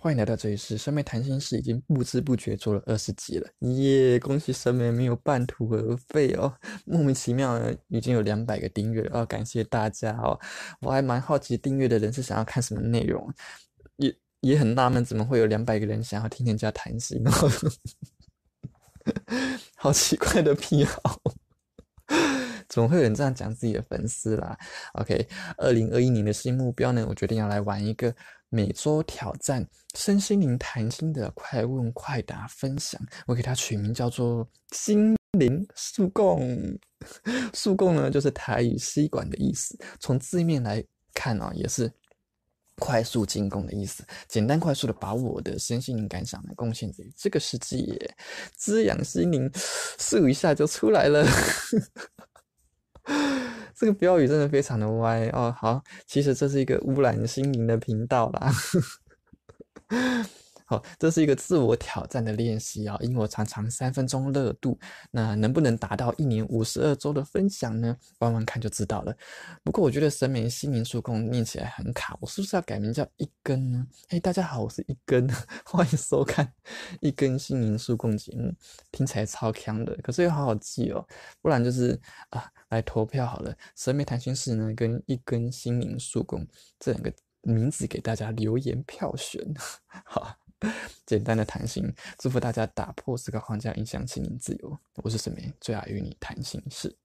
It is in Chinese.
欢迎来到这里是审美谈心室，已经不知不觉做了二十集了，耶！恭喜审美没有半途而废哦，莫名其妙已经有两百个订阅了哦，感谢大家哦！我还蛮好奇订阅的人是想要看什么内容，也也很纳闷怎么会有两百个人想要听人家谈心哦，好奇怪的癖好。怎么会有人这样讲自己的粉丝啦？OK，二零二一年的新目标呢？我决定要来玩一个每周挑战身心灵谈心的快问快答分享。我给它取名叫做“心灵速供”。速供呢，就是台语吸管的意思。从字面来看啊，也是快速进攻的意思。简单快速的把我的身心灵感想呢贡献给这个世界，滋养心灵，速一下就出来了。这个标语真的非常的歪哦。好，其实这是一个污染心灵的频道啦。好，这是一个自我挑战的练习啊，因为我常常三分钟热度，那能不能达到一年五十二周的分享呢？玩玩看就知道了。不过我觉得神明心灵速控念起来很卡，我是不是要改名叫一根呢？嘿，大家好，我是一根，欢迎收看一根心灵速控节目，听起来超强的，可是又好好记哦，不然就是啊，来投票好了，神美谈心室呢跟一根心灵速控这两个名字给大家留言票选，好。简单的谈心，祝福大家打破思考框架，影响心灵自由。我是沈梅，最爱与你谈心事。